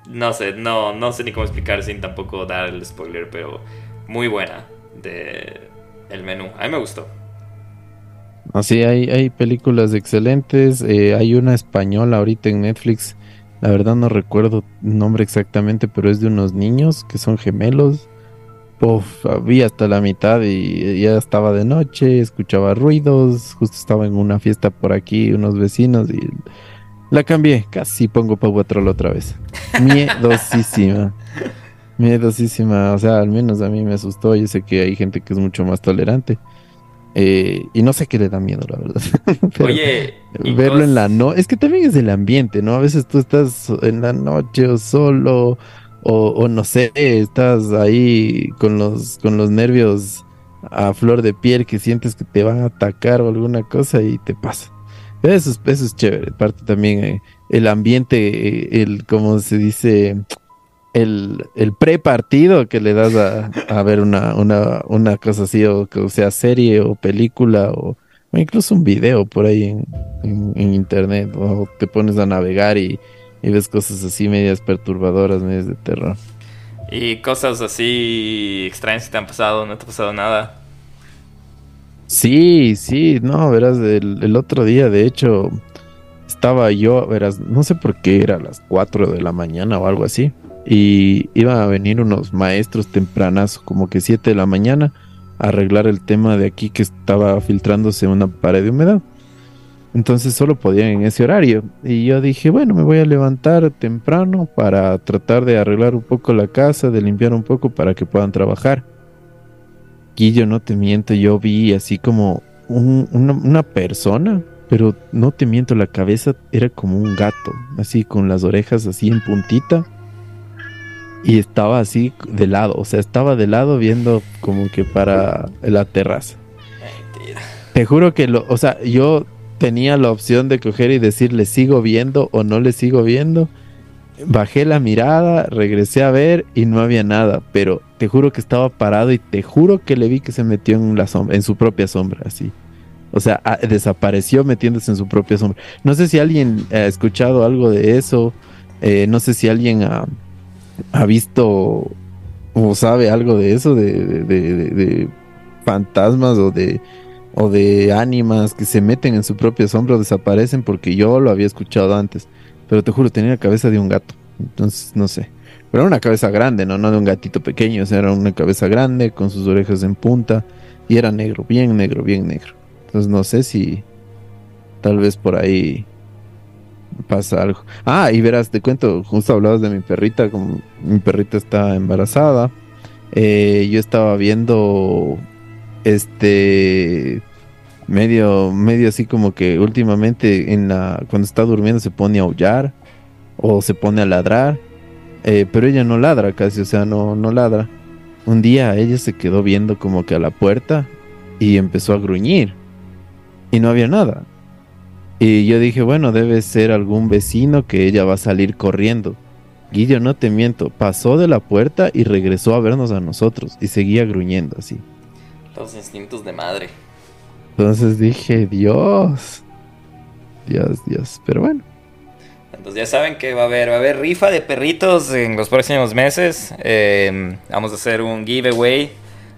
No sé, no, no sé ni cómo explicar sin tampoco dar el spoiler, pero muy buena de el menú. A mí me gustó. Así hay, hay películas excelentes. Eh, hay una española ahorita en Netflix. La verdad no recuerdo el nombre exactamente, pero es de unos niños que son gemelos. Uf, vi hasta la mitad y ya estaba de noche, escuchaba ruidos, justo estaba en una fiesta por aquí, unos vecinos y la cambié, casi pongo Pau Patrol otra vez. Miedosísima. Miedosísima, o sea, al menos a mí me asustó. Yo sé que hay gente que es mucho más tolerante. Eh, y no sé qué le da miedo, la verdad. Oye, verlo en la no, es que también es el ambiente, ¿no? A veces tú estás en la noche o solo, o, no sé, estás ahí con los, con los nervios a flor de piel que sientes que te van a atacar o alguna cosa y te pasa. Eso es, eso es chévere. Parte también eh, el ambiente, eh, el, como se dice, el, el pre-partido que le das a, ver una, una, una, cosa así, o que sea serie o película o, incluso un video por ahí en, internet, o te pones a navegar y, ves cosas así medias perturbadoras, medias de terror. ¿Y cosas así extrañas que te han pasado? ¿No te ha pasado nada? Sí, sí, no, verás, el, el otro día, de hecho, estaba yo, verás, no sé por qué era a las 4 de la mañana o algo así y iban a venir unos maestros tempranas, como que 7 de la mañana, a arreglar el tema de aquí que estaba filtrándose una pared de humedad. Entonces solo podían en ese horario. Y yo dije, bueno, me voy a levantar temprano para tratar de arreglar un poco la casa, de limpiar un poco para que puedan trabajar. Yo no te miento, yo vi así como una, una persona, pero no te miento, la cabeza era como un gato, así con las orejas así en puntita y estaba así de lado, o sea, estaba de lado viendo como que para la terraza. Mentira. Te juro que lo, o sea, yo tenía la opción de coger y decir le sigo viendo o no le sigo viendo. Bajé la mirada, regresé a ver y no había nada, pero te juro que estaba parado y te juro que le vi que se metió en la sombra, en su propia sombra, así. O sea, desapareció metiéndose en su propia sombra. No sé si alguien ha escuchado algo de eso. Eh, no sé si alguien ha, ha visto o sabe algo de eso, de, fantasmas o de, o de ánimas que se meten en su propia sombra o desaparecen, porque yo lo había escuchado antes, pero te juro, tenía la cabeza de un gato, entonces no sé. Pero era una cabeza grande, ¿no? No de un gatito pequeño, o sea, era una cabeza grande con sus orejas en punta y era negro, bien negro, bien negro. Entonces no sé si tal vez por ahí pasa algo. Ah, y verás, te cuento, justo hablabas de mi perrita, como mi perrita está embarazada. Eh, yo estaba viendo este medio, medio así como que últimamente en la, cuando está durmiendo se pone a aullar o se pone a ladrar, eh, pero ella no ladra casi, o sea, no, no ladra. Un día ella se quedó viendo como que a la puerta y empezó a gruñir y no había nada. Y yo dije, bueno, debe ser algún vecino que ella va a salir corriendo. Guillo, no te miento, pasó de la puerta y regresó a vernos a nosotros y seguía gruñendo así. Los instintos de madre. Entonces dije, Dios, Dios, Dios, pero bueno. Entonces ya saben que va a haber, va a haber rifa de perritos en los próximos meses. Em, vamos a hacer un giveaway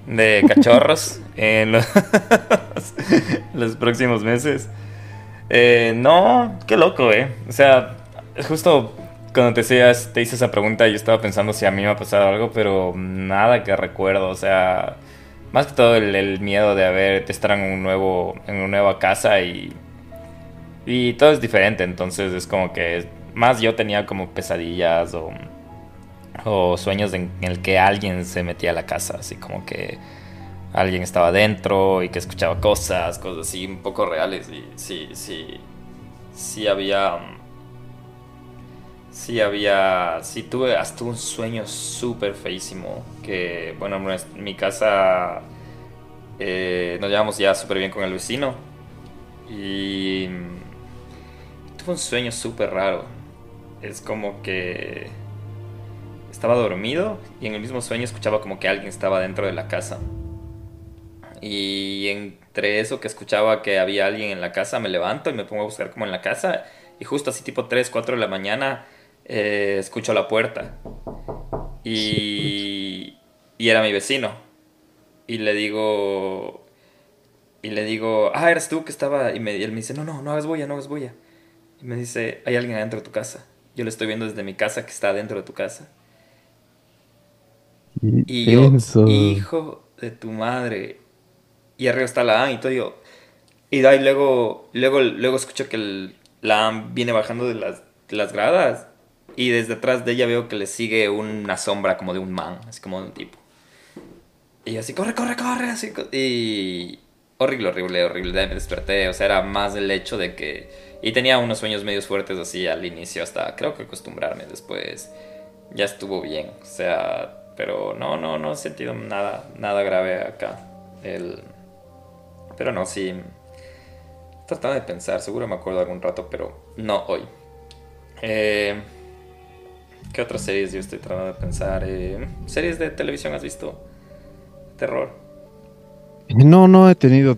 de cachorros en los próximos meses. Eh, no, qué loco, eh. O sea, justo cuando te, hice esa pregunta, yo estaba pensando si a mí me ha pasado algo, pero nada que recuerdo. O sea, más que todo el, miedo de haber, de estar en un nuevo, en una nueva casa y, y todo es diferente. Entonces es como que más yo tenía como pesadillas o, o sueños en el que alguien se metía a la casa, así como que alguien estaba dentro y que escuchaba cosas, cosas así un poco reales. Y sí, sí, sí había... Sí había... Sí tuve hasta un sueño súper feísimo. Que, bueno, en mi casa eh, nos llevamos ya súper bien con el vecino. Y... Tuve un sueño súper raro. Es como que... Estaba dormido y en el mismo sueño escuchaba como que alguien estaba dentro de la casa. Y entre eso que escuchaba que había alguien en la casa, me levanto y me pongo a buscar como en la casa. Y justo así tipo 3, 4 de la mañana eh, escucho la puerta. Y, y era mi vecino. Y le digo... Y le digo, ah, eres tú que estaba... Y, me, él me dice, no, no, no hagas bulla, no hagas bulla. Y me dice, hay alguien adentro de tu casa. Yo lo estoy viendo desde mi casa que está dentro de tu casa. Y yo, hijo de tu madre y arriba está la AM y todo. Y, y luego, luego, luego escucho que la AM viene bajando de las, las gradas. y desde atrás de ella veo que le sigue una sombra como de un man, así como de un tipo. Y así, corre, corre, corre, así. Y horrible, horrible, horrible. Me desperté, o sea, era más el hecho de que... Y tenía unos sueños medios fuertes así al inicio, hasta creo que acostumbrarme después. Ya estuvo bien, o sea, pero no, no, no he sentido nada, nada grave acá. El... Pero no, sí. Trataba de pensar, seguro me acuerdo algún rato, pero no hoy. Eh, ¿Qué otras series yo estoy tratando de pensar? Eh, ¿Series de televisión has visto? Terror. No, no he tenido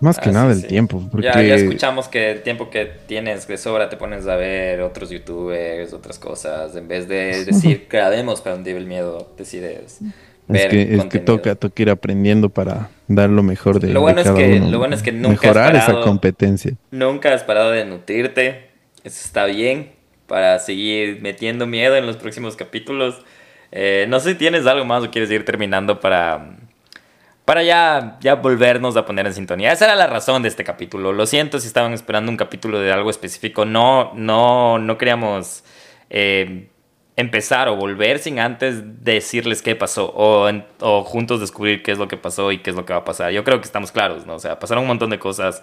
más que Ah, nada el sí. tiempo. Porque Ya, ya escuchamos que el tiempo que tienes de sobra te pones a ver otros youtubers, otras cosas. En vez de decir, grabemos para hundir el miedo, decides es ver que, es que toca, toca ir aprendiendo para dar lo mejor de, Lo bueno de es cada que- uno. lo bueno es que nunca has Mejorar esa parado. competencia. Nunca has parado de nutrirte. Eso está bien para seguir metiendo miedo en los próximos capítulos. Eh, no sé si tienes algo más o quieres ir terminando para, para ya, ya volvernos a poner en sintonía. Esa era la razón de este capítulo. Lo siento si estaban esperando un capítulo de algo específico. No, no, no queríamos eh, empezar o volver sin antes decirles qué pasó o, en- o juntos descubrir qué es lo que pasó y qué es lo que va a pasar. Yo creo que estamos claros, ¿no? O sea, pasaron un montón de cosas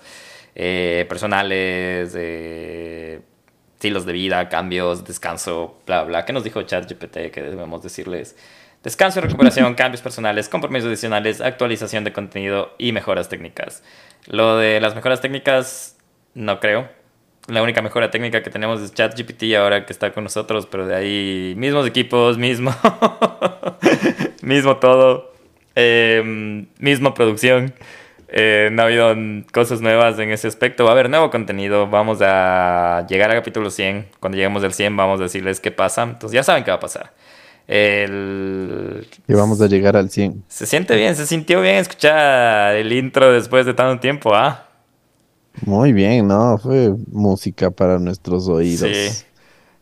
eh, personales, eh, estilos de vida, cambios, descanso, bla, bla. ¿Qué nos dijo ChatGPT que debemos decirles? Descanso y recuperación, cambios personales, compromisos adicionales, actualización de contenido y mejoras técnicas. Lo de las mejoras técnicas, no creo. La única mejora técnica que tenemos es ChatGPT ahora que está con nosotros, pero de ahí mismos equipos, mismo, mismo todo, eh, misma producción. Eh, no ha habido cosas nuevas en ese aspecto. Va a haber nuevo contenido. Vamos a llegar al capítulo 100. Cuando lleguemos al 100 vamos a decirles qué pasa. Entonces ya saben qué va a pasar. El... Y vamos a llegar al 100. Se siente bien, se sintió bien escuchar el intro después de tanto tiempo, ¿ah? Muy bien, ¿no? Fue música para nuestros oídos. Sí.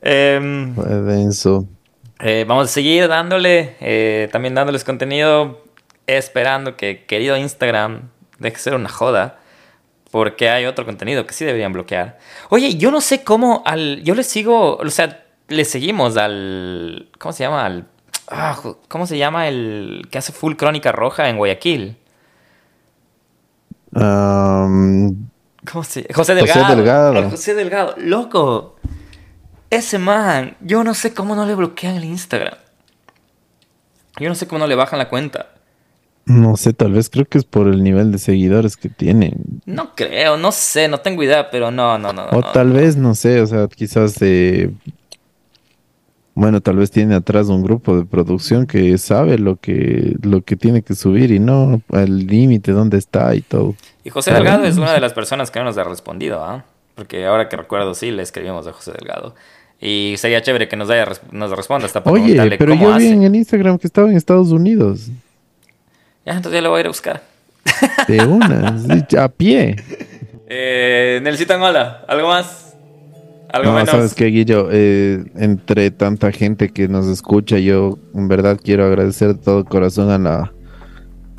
Em, Fue denso. Eh, vamos a seguir dándole, eh, también dándoles contenido, esperando que querido Instagram deje de ser una joda, porque hay otro contenido que sí deberían bloquear. Oye, yo no sé cómo al, yo le sigo, o sea, le seguimos al, ¿cómo se llama? Al, ah, ¿cómo se llama el que hace full crónica roja en Guayaquil? Am, ¿Cómo se José José Delgado. Delgado. Al José Delgado. Loco. Ese man, yo no sé cómo no le bloquean el Instagram. Yo no sé cómo no le bajan la cuenta. no sé, tal vez creo que es por el nivel de seguidores que tienen. No creo, no sé, no tengo idea, pero no, no, no. O no. tal vez, no sé, o sea, quizás eh, bueno, tal vez tiene atrás un grupo de producción que sabe lo que, lo que tiene que subir y no al límite dónde está y todo. Y José Delgado es una de las personas que no nos ha respondido, ¿ah? Porque ahora que recuerdo, sí, le escribimos a José Delgado. Y sería chévere que nos, haya, nos responda hasta para Oye, pero cómo yo vi hace. en el Instagram que estaba en Estados Unidos. Ya, entonces ya lo voy a ir a buscar. De una, a pie. Eh, Nelsito Angola, ¿algo más? ¿Algo No, menos? sabes qué, Guillo, Eh, entre tanta gente que nos escucha, yo en verdad quiero agradecer de todo corazón a la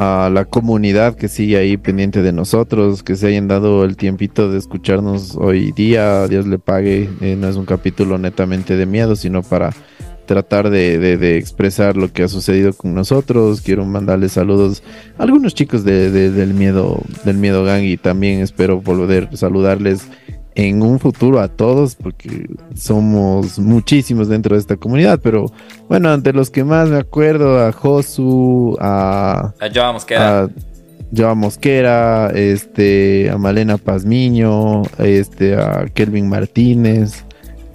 a la comunidad que sigue ahí pendiente de nosotros, que se hayan dado el tiempito de escucharnos hoy día, Dios le pague, Eh, no es un capítulo netamente de miedo, sino para tratar de, de- de expresar lo que ha sucedido con nosotros. Quiero mandarles saludos a algunos chicos de- de- del miedo, del miedo gang y también espero volver a saludarles en un futuro a todos, porque somos muchísimos dentro de esta comunidad, pero bueno, ante los que más me acuerdo, a Josu, a, A Joa Mosquera. a Joa Mosquera, este, a Malena Pazmiño, este, a Kelvin Martínez,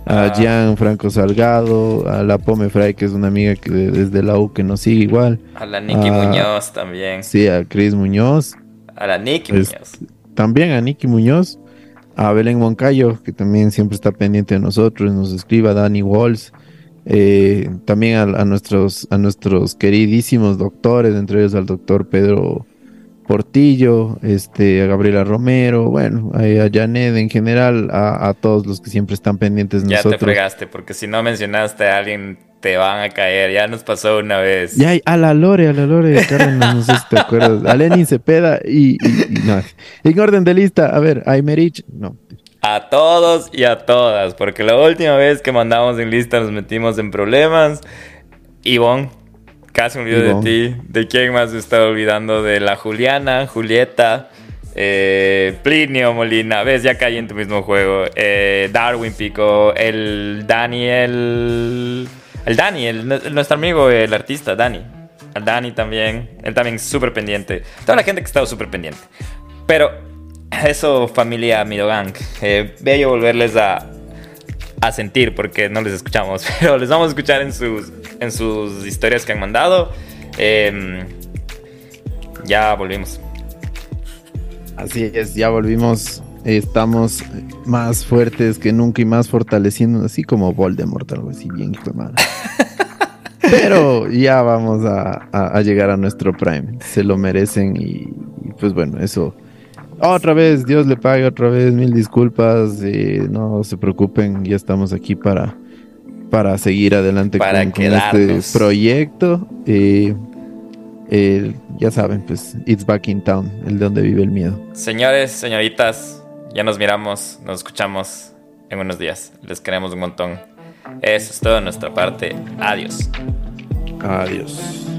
a Ah. Gian Franco Salgado, a la Pome Fray, que es una amiga que de- desde la U que nos sigue igual, A la Nicky ah, Muñoz también. sí, a Chris Muñoz, A la Nicky Es- Muñoz. también a Nicky Muñoz, a Belén Moncayo, que también siempre está pendiente de nosotros, nos escriba a Dani Walls, eh, también a, a nuestros, a nuestros queridísimos doctores, entre ellos al doctor Pedro Portillo, este, a Gabriela Romero, bueno, a, Janet en general, a, a todos los que siempre están pendientes de Ya te nosotros. fregaste, porque si no mencionaste a alguien, te van a caer. Ya nos pasó una vez. Ya, a la Lore, a la Lore Cárdenas, no sé si te acuerdas. A Lenin Cepeda y, y- y no. En orden de lista, a ver, a Emerich, no. a todos y a todas, porque la última vez que mandamos en lista nos metimos en problemas. Ivonne, casi un video de ti. ¿De quién más se está olvidando? De la Juliana, Julieta, eh, Plinio Molina. Ves, ya caí en tu mismo juego. Eh, Darwin Pico, el Daniel. El Dani, nuestro amigo, el artista, Dani. El Dani también. Él también súper pendiente. Toda la gente que ha estado súper pendiente. Pero eso, familia Midogang. Eh, bello volverles a, a sentir porque no les escuchamos. Pero les vamos a escuchar en sus, en sus historias que han mandado. Em, ya volvimos. Así es, ya volvimos. Estamos más fuertes que nunca y más fortaleciendo, así como Voldemort, algo así bien hijo de Pero ya vamos a, llegar a nuestro prime. Se lo merecen y, pues bueno, eso. Otra vez, Dios le pague otra vez, mil disculpas. Eh, no se preocupen, ya estamos aquí para, para seguir adelante con, este proyecto. Eh, eh, ya saben, pues, It's Back in Town, el de donde vive el miedo. Señores, señoritas, ya nos miramos, nos escuchamos en unos días. Les queremos un montón. Eso es todo de nuestra parte. Adiós. Adiós.